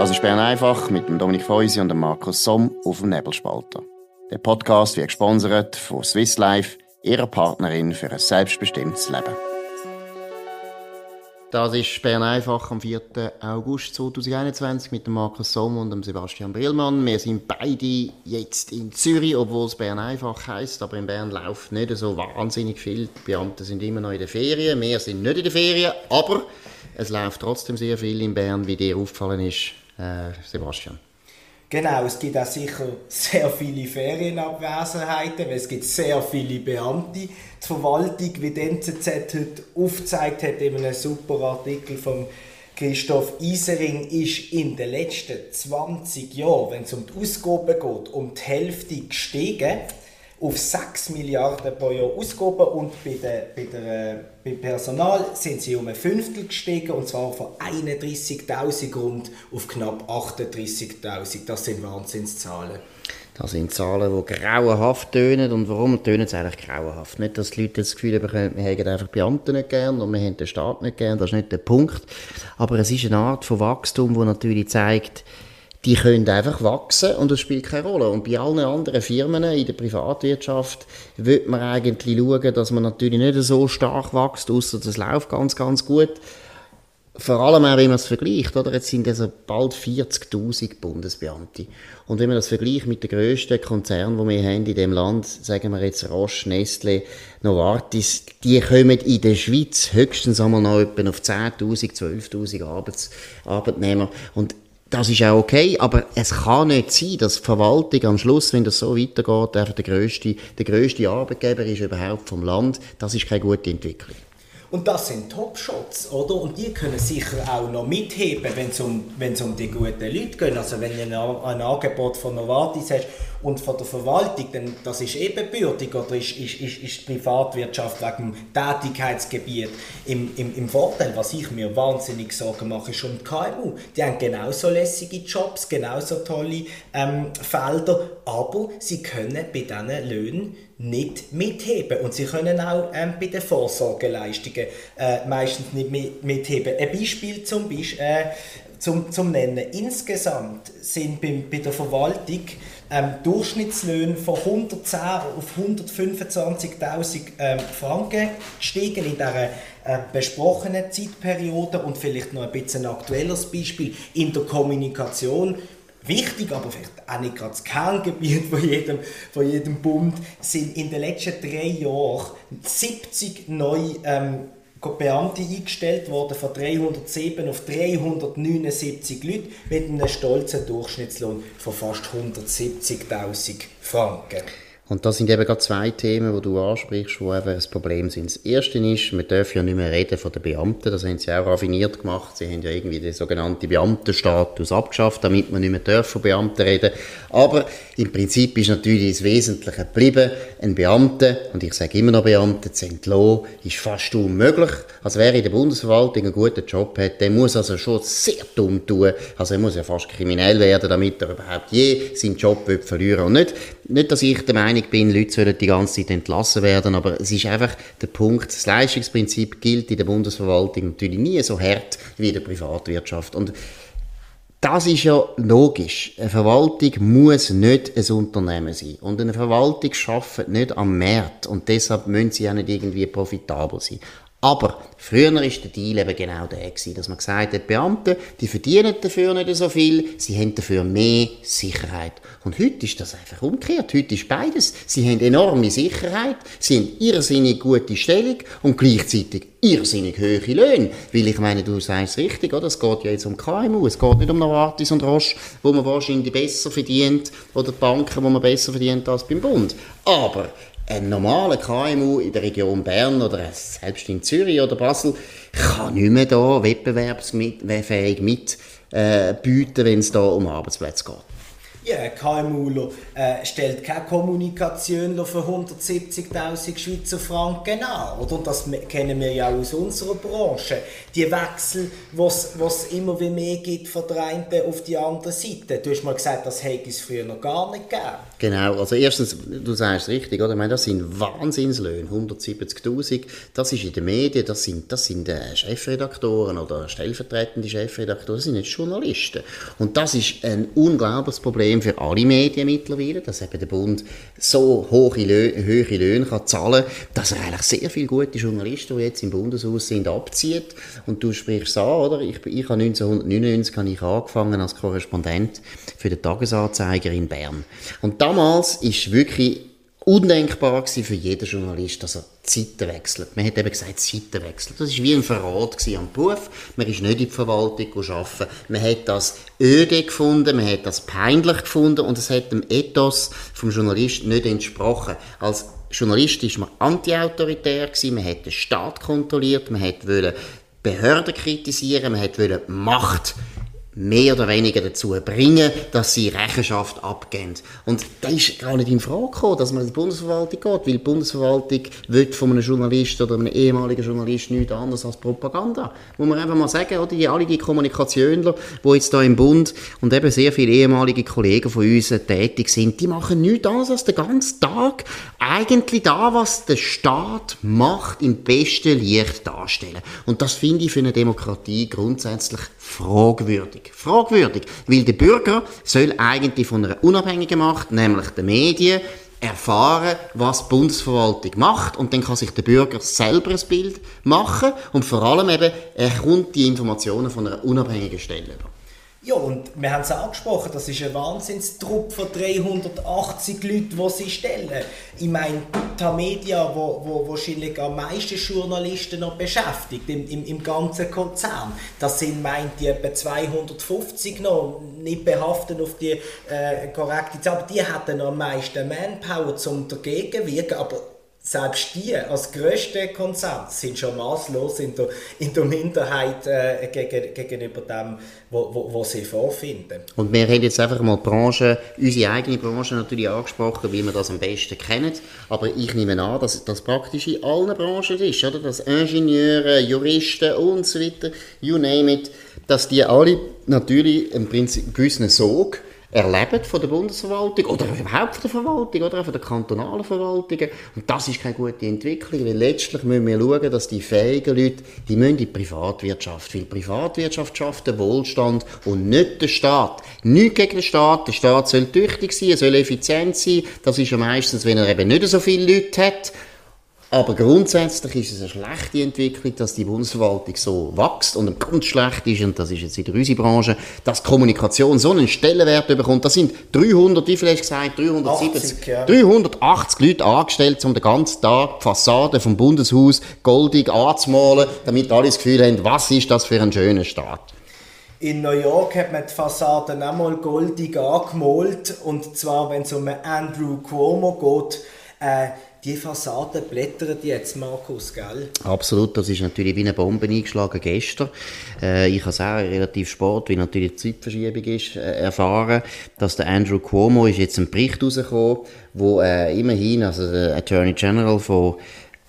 Das ist Bern einfach mit dem Dominik Feusi und dem Markus Somm auf dem Nebelspalter. Der Podcast wird gesponsert von Swiss Life, ihrer Partnerin für ein selbstbestimmtes Leben. Das ist Bern einfach am 4. August 2021 mit dem Markus Somm und dem Sebastian Brillmann. Wir sind beide jetzt in Zürich, obwohl es Bern einfach heisst, aber in Bern läuft nicht so wahnsinnig viel. Die Beamten sind immer noch in der Ferien, wir sind nicht in der Ferien, aber es läuft trotzdem sehr viel in Bern, wie dir aufgefallen ist, äh, Sebastian. Genau, es gibt auch sicher sehr viele Ferienabwesenheiten, weil es gibt sehr viele Beamte. Die Verwaltung, wie die NZZ heute aufgezeigt hat, in einem super Artikel von Christoph Isering, ist in den letzten 20 Jahren, wenn es um die Ausgaben geht, um die Hälfte gestiegen auf 6 Milliarden pro Jahr Ausgaben und bei der, bei der beim Personal sind sie um ein Fünftel gestiegen und zwar von 31.000 rund auf knapp 38.000. Das sind Wahnsinnszahlen. Das sind Zahlen, die grauenhaft tönen. Und warum tönen sie eigentlich grauenhaft? Nicht, dass die Leute das Gefühl haben, wir haben einfach Beamte nicht gern und wir haben den Staat nicht gern. Das ist nicht der Punkt. Aber es ist eine Art von Wachstum, wo natürlich zeigt, die können einfach wachsen und das spielt keine Rolle. Und bei allen anderen Firmen in der Privatwirtschaft wird man eigentlich schauen, dass man natürlich nicht so stark wächst, außer das läuft ganz, ganz gut. Vor allem auch, wenn man es vergleicht, oder? Jetzt sind also bald 40.000 Bundesbeamte. Und wenn man das vergleicht mit den grössten Konzernen, die wir haben in dem Land, sagen wir jetzt Roche, Nestle, Novartis, die kommen in der Schweiz höchstens einmal noch etwa auf 10.000, 12.000 Arbeitnehmer. Und das ist auch okay, aber es kann nicht sein, dass die Verwaltung am Schluss, wenn das so weitergeht, einfach der grösste, der grösste Arbeitgeber ist überhaupt vom Land. Das ist keine gute Entwicklung. Und das sind Top-Shots, oder? Und die können sicher auch noch mitheben, wenn es um, um die guten Leute geht. Also wenn ein, ein Angebot von Novartis hast und von der Verwaltung, dann das ist ebenbürtig oder ist, ist, ist, ist die Privatwirtschaft wegen dem Tätigkeitsgebiet im, im, im Vorteil. Was ich mir wahnsinnig Sorgen mache, ist um die KMU. Die haben genauso lässige Jobs, genauso tolle ähm, Felder, aber sie können bei diesen Löhnen nicht mitheben. Und sie können auch ähm, bei den Vorsorgeleistungen äh, meistens nicht mitheben. Ein Beispiel zum, Beispiel, äh, zum, zum Nennen. Insgesamt sind bei, bei der Verwaltung ähm, Durchschnittslöhne von 110 auf 125.000 ähm, Franken gestiegen in dieser äh, besprochenen Zeitperiode und vielleicht noch ein bisschen ein aktuelleres Beispiel in der Kommunikation. Wichtig, aber vielleicht auch nicht gerade das Kerngebiet von jedem, von jedem Bund, sind in den letzten drei Jahren 70 neue ähm, Beamte eingestellt worden, von 307 auf 379 Leute, mit einem stolzen Durchschnittslohn von fast 170.000 Franken. Und das sind eben gerade zwei Themen, die du ansprichst, die eben ein Problem sind. Das erste ist, wir dürfen ja nicht mehr reden von den Beamten, das haben sie auch raffiniert gemacht. Sie haben ja irgendwie den sogenannten Beamtenstatus abgeschafft, damit man nicht mehr von Beamten reden Aber im Prinzip ist natürlich das Wesentliche geblieben. Ein Beamter, und ich sage immer noch Beamte, zu entlassen, ist fast unmöglich. Also wer in der Bundesverwaltung einen guten Job hat, der muss also schon sehr dumm tun. Also er muss ja fast kriminell werden, damit er überhaupt je seinen Job verlieren will. Und nicht, nicht, dass ich der Meinung Meinung bin, Leute sollen die ganze Zeit entlassen werden, aber es ist einfach der Punkt, das Leistungsprinzip gilt in der Bundesverwaltung natürlich nie so hart wie in der Privatwirtschaft. Und das ist ja logisch. Eine Verwaltung muss nicht ein Unternehmen sein. Und eine Verwaltung arbeitet nicht am Markt. Und deshalb müssen sie ja nicht irgendwie profitabel sein. Aber früher war der Deal eben genau der, gewesen, dass man gesagt hat, Beamte, die verdienen dafür nicht so viel, sie haben dafür mehr Sicherheit. Und heute ist das einfach umgekehrt. Heute ist beides. Sie haben enorme Sicherheit, sie haben irrsinnig gute Stellung und gleichzeitig irrsinnig hohe Löhne. Weil ich meine, du sagst richtig, oder? Es geht ja jetzt um KMU, es geht nicht um Novartis und Roche, wo man wahrscheinlich besser verdient, oder die Banken, wo man besser verdient als beim Bund. Aber ein normaler KMU in der Region Bern oder selbst in Zürich oder Basel kann nicht mehr da wettbewerbsfähig mitbieten, äh, wenn es da um Arbeitsplätze geht. Ja, KMU äh, stellt keine Kommunikation für 170.000 Schweizer Franken an. Oder? Das kennen wir ja aus unserer Branche. Die Wechsel, was es immer wie mehr gibt von der einen auf die andere Seite. Du hast mal gesagt, das hätte es früher noch gar nicht gegeben. Genau, also erstens, du sagst richtig, oder? Ich meine, das sind Wahnsinnslöhne, 170'000. Das ist in den Medien, das sind, das sind äh, Chefredaktoren oder stellvertretende Chefredaktoren, das sind nicht Journalisten. Und das ist ein unglaubliches Problem für alle Medien mittlerweile, dass eben der Bund so hohe, Lö hohe Löhne kann zahlen kann, dass er eigentlich sehr viele gute Journalisten, die jetzt im Bundeshaus sind, abzieht. Und du sprichst an, oder? Ich, ich habe 1999 habe ich angefangen als Korrespondent für den Tagesanzeiger in Bern. Und damals ist wirklich undenkbar für jeden Journalist, dass er Zeiten wechselt. Man hat eben gesagt, Zeiten wechseln. Das war wie ein Verrat am Beruf. Man ist nicht in die Verwaltung arbeiten. Man hat das öde gefunden, man hat das peinlich gefunden und es hat dem Ethos vom Journalist nicht entsprochen. Als Journalist war man anti-autoritär, man hat den Staat kontrolliert, man wollte Behörden kritisieren, man wollte Macht mehr oder weniger dazu bringen, dass sie Rechenschaft abgeben. Und da ist gar nicht in Frage gekommen, dass man in die Bundesverwaltung geht, weil die Bundesverwaltung will von einem Journalist oder einem ehemaligen Journalist nichts anderes als Propaganda. Muss man einfach mal sagen, oder? Die, alle Kommunikationler, die jetzt da im Bund und eben sehr viele ehemalige Kollegen von uns tätig sind, die machen nichts anderes als den ganzen Tag eigentlich da, was der Staat macht, im besten Licht darstellen. Und das finde ich für eine Demokratie grundsätzlich fragwürdig. Fragwürdig, weil der Bürger soll eigentlich von einer unabhängigen Macht, nämlich den Medien, erfahren, was die Bundesverwaltung macht und dann kann sich der Bürger selber ein Bild machen und vor allem eben, er kommt die Informationen von einer unabhängigen Stelle über. Ja, und wir haben es angesprochen, das ist ein Wahnsinnstrupp von 380 Leuten, die sie stellen. Ich meine, Tamedia, wo, wo wahrscheinlich am meisten Journalisten noch beschäftigt, im, im, im ganzen Konzern, das sind, meint ich, etwa 250 noch, nicht behaftet auf die äh, korrekte Zahl, aber die hätten am meisten Manpower zum dagegen wirken, aber selbst die als grösste Konzern sind schon maßlos in der, in der Minderheit äh, gegen, gegenüber dem, was sie vorfinden. Und wir haben jetzt einfach mal die Branche, unsere eigene Branche natürlich angesprochen, wie wir das am besten kennen. Aber ich nehme an, dass das praktisch in allen Branchen ist, oder? Dass Ingenieure, Juristen und so weiter, you name it, dass die alle natürlich im Prinzip einen gewissen Sog erleben von der Bundesverwaltung oder überhaupt von der Verwaltung oder auch von der kantonalen Verwaltungen. Und das ist keine gute Entwicklung, weil letztlich müssen wir schauen, dass die fähigen Leute, die müssen in die Privatwirtschaft, weil die Privatwirtschaft schafft den Wohlstand und nicht der Staat. Nicht gegen den Staat, der Staat soll tüchtig sein, er soll effizient sein, das ist ja meistens, wenn er eben nicht so viele Leute hat, aber grundsätzlich ist es eine schlechte Entwicklung, dass die Bundesverwaltung so wächst und ganz schlecht ist, und das ist jetzt in der Branche, dass Kommunikation so einen Stellenwert bekommt. Das sind 300, wie vielleicht gesagt, 370, 80, ja. 380 Leute angestellt, um den ganzen Tag die Fassade vom Bundeshaus goldig anzumalen, damit alle das Gefühl haben, was ist das für ein schöner Staat. In New York hat man die Fassaden einmal goldig angemalt, und zwar, wenn es um Andrew Cuomo geht, äh, die Fassade blättert jetzt, Markus, gell? Absolut, das ist natürlich wie eine Bombe eingeschlagen gestern. Äh, ich habe es auch relativ spät, wie natürlich die Zeitverschiebung ist, äh, erfahren, dass der Andrew Cuomo ist jetzt ein Bericht rausgekommen, wo äh, immerhin, also der Attorney General von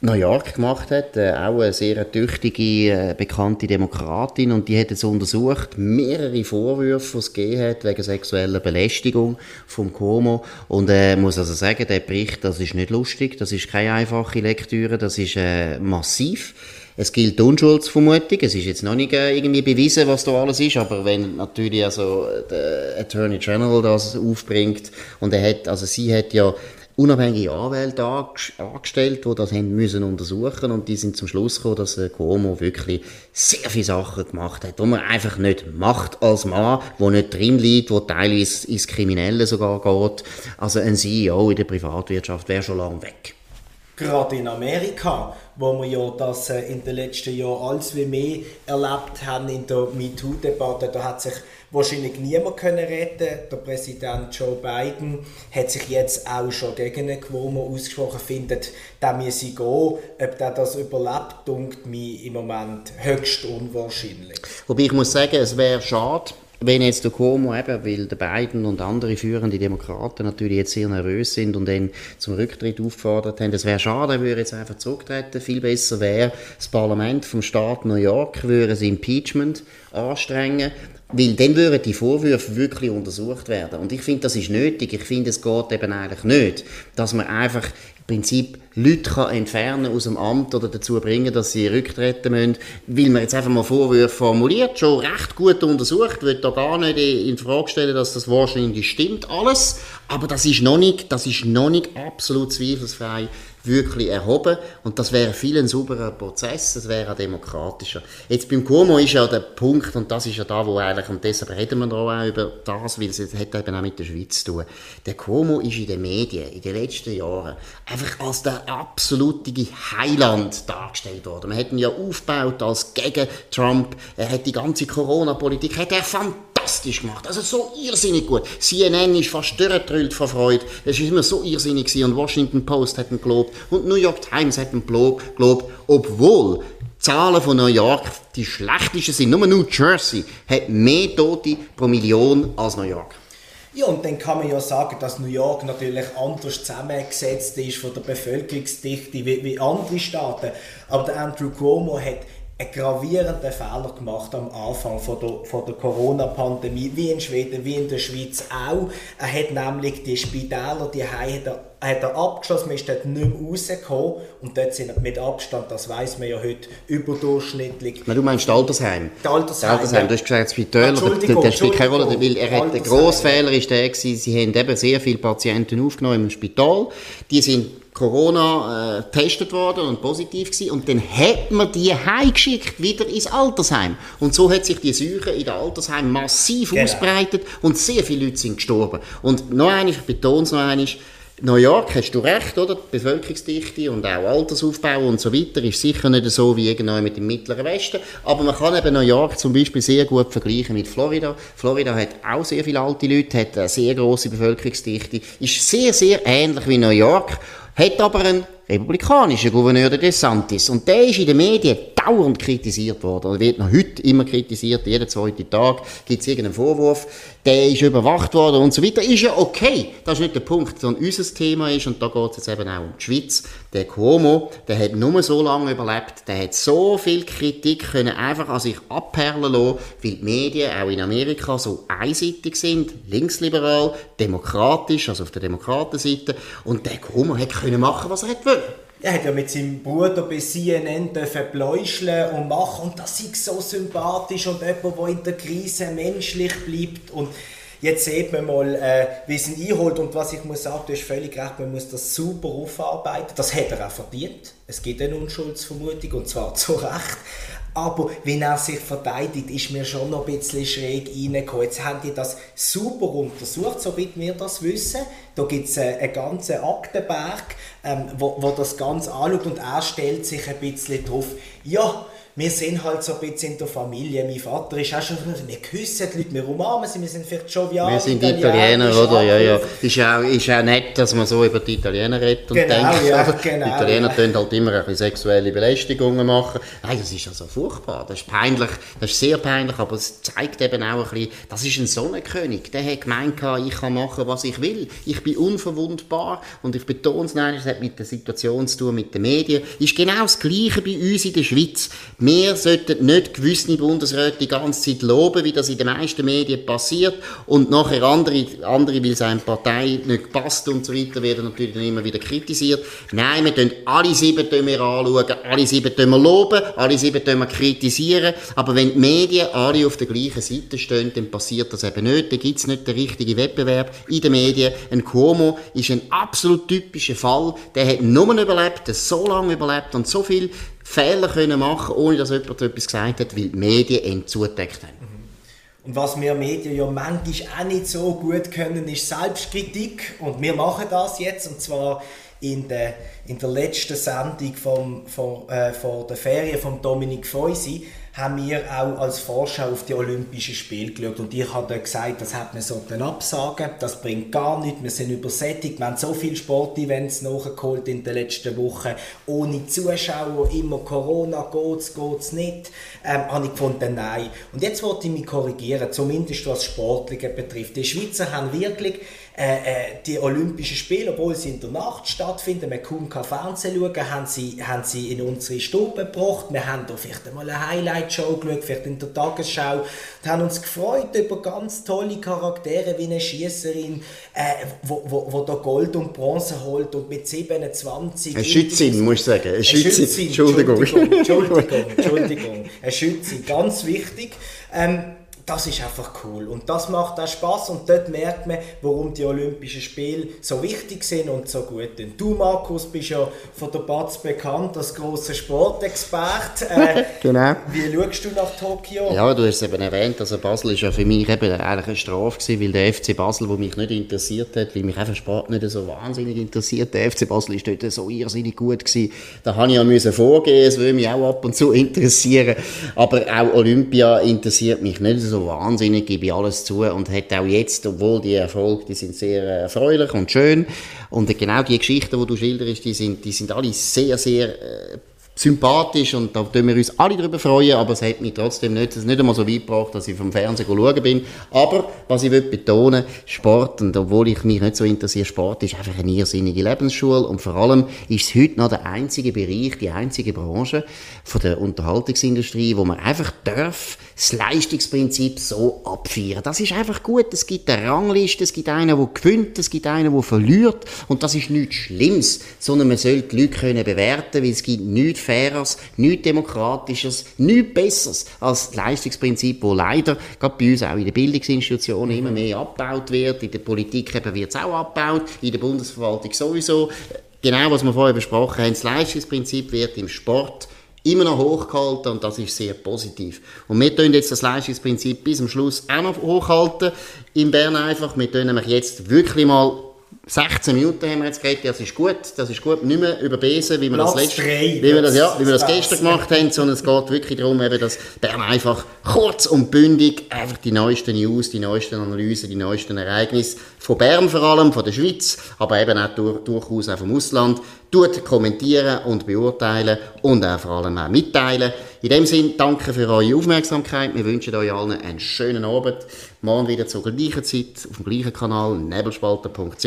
New York gemacht hat, äh, auch eine sehr tüchtige, äh, bekannte Demokratin. Und die hat jetzt untersucht mehrere Vorwürfe, die es gegeben hat wegen sexueller Belästigung vom Como. Und äh, muss also sagen, der Bericht, das ist nicht lustig, das ist keine einfache Lektüre, das ist äh, massiv. Es gilt die Unschuldsvermutung. Es ist jetzt noch nicht äh, irgendwie bewiesen, was da alles ist, aber wenn natürlich also der Attorney General das aufbringt und er hat, also sie hat ja unabhängige Anwälte angestellt, die das haben müssen untersuchen und die sind zum Schluss gekommen, dass äh, Cuomo wirklich sehr viele Sachen gemacht hat, die man einfach nicht macht als Mann, wo nicht drin liegt, wo teilweise ins Kriminelle sogar geht. Also ein CEO in der Privatwirtschaft wäre schon lange weg. Gerade in Amerika, wo wir ja das äh, in den letzten Jahren alles wie mehr erlebt haben in der MeToo-Debatte, da hat sich wahrscheinlich niemand können retten Der Präsident Joe Biden hat sich jetzt auch schon gegen einen Cuomo ausgesprochen, findet, der müsse gehen. Ob der das überlebt, dunkt mir im Moment höchst unwahrscheinlich. Wobei ich muss sagen, es wäre schade, wenn jetzt der Cuomo eben, weil der Biden und andere führende Demokraten natürlich jetzt sehr nervös sind und dann zum Rücktritt aufgefordert haben, es wäre schade, würde jetzt einfach zurücktreten. Viel besser wäre, das Parlament vom Staat New York würde das Impeachment anstrengen. Weil dann würden die Vorwürfe wirklich untersucht werden. Und ich finde, das ist nötig. Ich finde, es geht eben eigentlich nicht, dass man einfach Prinzip Leute kann entfernen aus dem Amt oder dazu bringen, dass sie rücktreten müssen, weil man jetzt einfach mal Vorwürfe formuliert, schon recht gut untersucht, wird da gar nicht in Frage stellen, dass das wahrscheinlich stimmt alles, aber das ist noch nicht, das ist noch nicht absolut zweifelsfrei wirklich erhoben und das wäre viel ein sauberer Prozess, das wäre demokratischer. Jetzt beim Cuomo ist ja der Punkt und das ist ja da, wo eigentlich, und deshalb reden wir da auch über das, weil es hat eben auch mit der Schweiz zu tun. Der Cuomo ist in den Medien in den letzten Jahren einfach als der absolute Heiland dargestellt worden. Man hat ihn ja aufgebaut als gegen Trump, er hat die ganze Corona-Politik, hat er fantastisch fantastisch gemacht. Also so irrsinnig gut. CNN ist fast durchgetrüllt vor Freude. Es war immer so irrsinnig gewesen. und Washington Post hat ihn gelobt und New York Times hat ihn gelobt, obwohl Zahlen von New York die schlechtesten sind. Nur New Jersey hat mehr Tote pro Million als New York. Ja, und dann kann man ja sagen, dass New York natürlich anders zusammengesetzt ist von der Bevölkerungsdichte wie, wie andere Staaten. Aber der Andrew Cuomo hat einen gravierenden Fehler gemacht am Anfang von der, von der Corona-Pandemie, wie in Schweden, wie in der Schweiz auch. Er hat nämlich die Spitäler, die er, hat er abgeschlossen, man ist dort nicht mehr rausgekommen und dort sind mit Abstand, das weiß man ja heute, überdurchschnittlich. Na, du meinst Altersheim? Die Altersheim. Altersheim. Du hast gesagt Spitäler, das spielt keine Rolle, weil er hat, der grosse Fehler ist der gewesen, sie haben eben sehr viele Patienten aufgenommen im Spital, die sind Corona äh, getestet worden und positiv gewesen. Und dann hat man die heimgeschickt, wieder ins Altersheim. Und so hat sich die Seuche in den Altersheim massiv genau. ausbreitet und sehr viele Leute sind gestorben. Und noch einmal, ich betone es noch einmal, New York, hast du recht, oder? Die Bevölkerungsdichte und auch Altersaufbau und so weiter ist sicher nicht so wie irgendwo mit dem Mittleren Westen. Aber man kann eben New York zum Beispiel sehr gut vergleichen mit Florida. Florida hat auch sehr viele alte Leute, hat eine sehr große Bevölkerungsdichte, ist sehr, sehr ähnlich wie New York hat aber einen republikanischen Gouverneur der DeSantis. Und der ist in den Medien dauernd kritisiert worden. Er wird noch heute immer kritisiert. Jeden zweiten Tag gibt es irgendeinen Vorwurf. Der ist überwacht worden und so weiter. Ist ja okay. Das ist nicht der Punkt, sondern unser Thema ist, und da geht es jetzt eben auch um die Schweiz, der Cuomo, der hat nur so lange überlebt, der hat so viel Kritik können einfach an sich abperlen lassen, weil die Medien auch in Amerika so einseitig sind, linksliberal, demokratisch, also auf der Demokratenseite. Und der Cuomo hat machen, was er wollte. Er hat ja mit seinem Bruder bei CNN bläuscheln und machen. Und das ist so sympathisch und jemand, der in der Krise menschlich bleibt. Und jetzt sieht man mal, äh, wie es ihn einholt. Und was ich muss sagen, du hast völlig recht, man muss das super aufarbeiten, das hat er auch verdient, es gibt eine Unschuldsvermutung und zwar zu Recht, aber wenn er sich verteidigt, ist mir schon noch ein bisschen schräg reingekommen. Jetzt haben die das super untersucht, so wie wir das wissen. Da gibt es äh, einen ganzen Aktenberg, ähm, wo, wo das Ganze anschaut und er stellt sich ein bisschen drauf, ja, wir sind halt so ein bisschen in der Familie. Mein Vater ist auch schon, wir küssen die Leute, wir umarmen sie, wir sind vielleicht schon Jovial. Wir sind Italiener, oder? Ja, ja. Ist auch, ist auch nett, dass man so über die Italiener redet und genau, denkt. Ja, also, genau, die Italiener ja. halt immer ein bisschen sexuelle Belästigungen machen. Nein, das ist also furchtbar. Das ist peinlich, das ist sehr peinlich, aber es zeigt eben auch ein bisschen, das ist ein Sonnenkönig. Der hat gemeint, ich kann machen, was ich will. Ich bin unverwundbar und ich betone es, nein, es hat mit der Situation zu tun, mit den Medien. Ist genau das Gleiche bei uns in der Schweiz. Wir sollten nicht gewisse Bundesräte die ganze Zeit loben, wie das in den meisten Medien passiert, und nachher andere, andere weil es einer Partei nicht passt und so weiter, werden natürlich dann immer wieder kritisiert. Nein, wir tun alle sieben wir anschauen, alle sieben wir loben, alle sieben wir kritisieren, aber wenn die Medien alle auf der gleichen Seite stehen, dann passiert das eben nicht, dann gibt es nicht den richtigen Wettbewerb in den Medien. Ein Cuomo ist ein absolut typischer Fall, der hat nur überlebt, so lange überlebt und so viel Fehler können machen ohne dass jemand etwas gesagt hat, weil die Medien ihn zugedeckt haben. Und was wir Medien ja manchmal auch nicht so gut können, ist Selbstkritik. Und wir machen das jetzt, und zwar in der, in der letzten Sendung vom, vom, äh, von der Ferien von Dominik Feusi haben wir auch als Vorschau auf die Olympischen Spiele geschaut. Und ich habe gesagt, das hat man so absagen, das bringt gar nichts, wir sind übersättigt, wir haben so viele Sportevents nachgeholt in den letzten Wochen, ohne Zuschauer, immer Corona, geht's, geht's nicht, ähm, habe ich gefunden, nein. Und jetzt wollte ich mich korrigieren, zumindest was Sportliche betrifft. Die Schweizer haben wirklich äh, äh, die Olympischen Spiele, obwohl sie in der Nacht stattfinden, man kaum kann Fernsehen schauen, haben sie, haben sie in unsere Stube gebracht. Wir haben da vielleicht einmal eine Highlight-Show geschaut, vielleicht in der Tagesschau. Wir haben uns gefreut über ganz tolle Charaktere wie eine Schießerin, äh, wo, wo, wo da Gold und Bronze holt und mit 27... Eine Schützin, muss ich sagen. Eine Schützin. Schützin. Entschuldigung. Entschuldigung, Entschuldigung, Entschuldigung. Eine Schützin, ganz wichtig. Ähm, das ist einfach cool und das macht auch Spaß und dort merkt man, warum die Olympischen Spiele so wichtig sind und so gut sind. Du, Markus, bist ja von der Batz bekannt als großer Sportexperte. Äh, genau. Wie schaust du nach Tokio? Ja, du hast es eben erwähnt, also Basel ist ja für mich eben eigentlich eine Strafe gewesen, weil der FC Basel, der mich nicht interessiert hat, weil mich einfach Sport nicht so wahnsinnig interessiert, der FC Basel ist dort so irrsinnig gut gewesen. Da habe ich ja müssen vorgehen, es würde mich auch ab und zu interessieren, aber auch Olympia interessiert mich nicht so wahnsinnig, gebe ich alles zu und hat auch jetzt, obwohl die Erfolge, die sind sehr erfreulich und schön. Und genau die Geschichten, die du schilderst, die sind, die sind alle sehr, sehr äh, sympathisch und da tun wir uns alle darüber freuen, aber es hat mich trotzdem nicht, es nicht einmal so weit gebracht, dass ich vom Fernsehen schauen bin. Aber, was ich will betonen, Sport, und obwohl ich mich nicht so interessiere, Sport ist einfach eine irrsinnige Lebensschule und vor allem ist es heute noch der einzige Bereich, die einzige Branche von der Unterhaltungsindustrie, wo man einfach darf das Leistungsprinzip so abfeiern. Das ist einfach gut. Es gibt eine Rangliste, es gibt einen, der gewinnt, es gibt einen, der verliert und das ist nichts Schlimmes, sondern man sollte die Leute können bewerten, weil es gibt nichts Faireres, nichts Demokratisches, nichts Besseres als das Leistungsprinzip, wo leider gerade bei uns auch in den Bildungsinstitutionen immer mehr abgebaut wird. In der Politik wird es auch abgebaut, in der Bundesverwaltung sowieso. Genau, was wir vorher besprochen haben, das Leistungsprinzip wird im Sport immer noch hochgehalten und das ist sehr positiv. Und wir tun jetzt das Leistungsprinzip bis zum Schluss auch noch hochhalten in Bern einfach. Wir tun nämlich jetzt wirklich mal 16 Minuten haben wir jetzt geredet, das ist gut, das ist gut, nicht mehr überbesen, wie wir das letzte, wie wir das, ja, wie wir das gestern gemacht haben, sondern es geht wirklich darum, eben, dass Bern einfach kurz und bündig einfach die neuesten News, die neuesten Analysen, die neuesten Ereignisse von Bern vor allem, von der Schweiz, aber eben auch durch, durchaus auch vom Ausland, tut kommentieren und beurteilen und auch vor allem auch mitteilen. In dem Sinne, danke für eure Aufmerksamkeit. Wir wünschen euch allen einen schönen Abend. Morgen wieder zur gleichen Zeit auf dem gleichen Kanal nebelspalter.ch.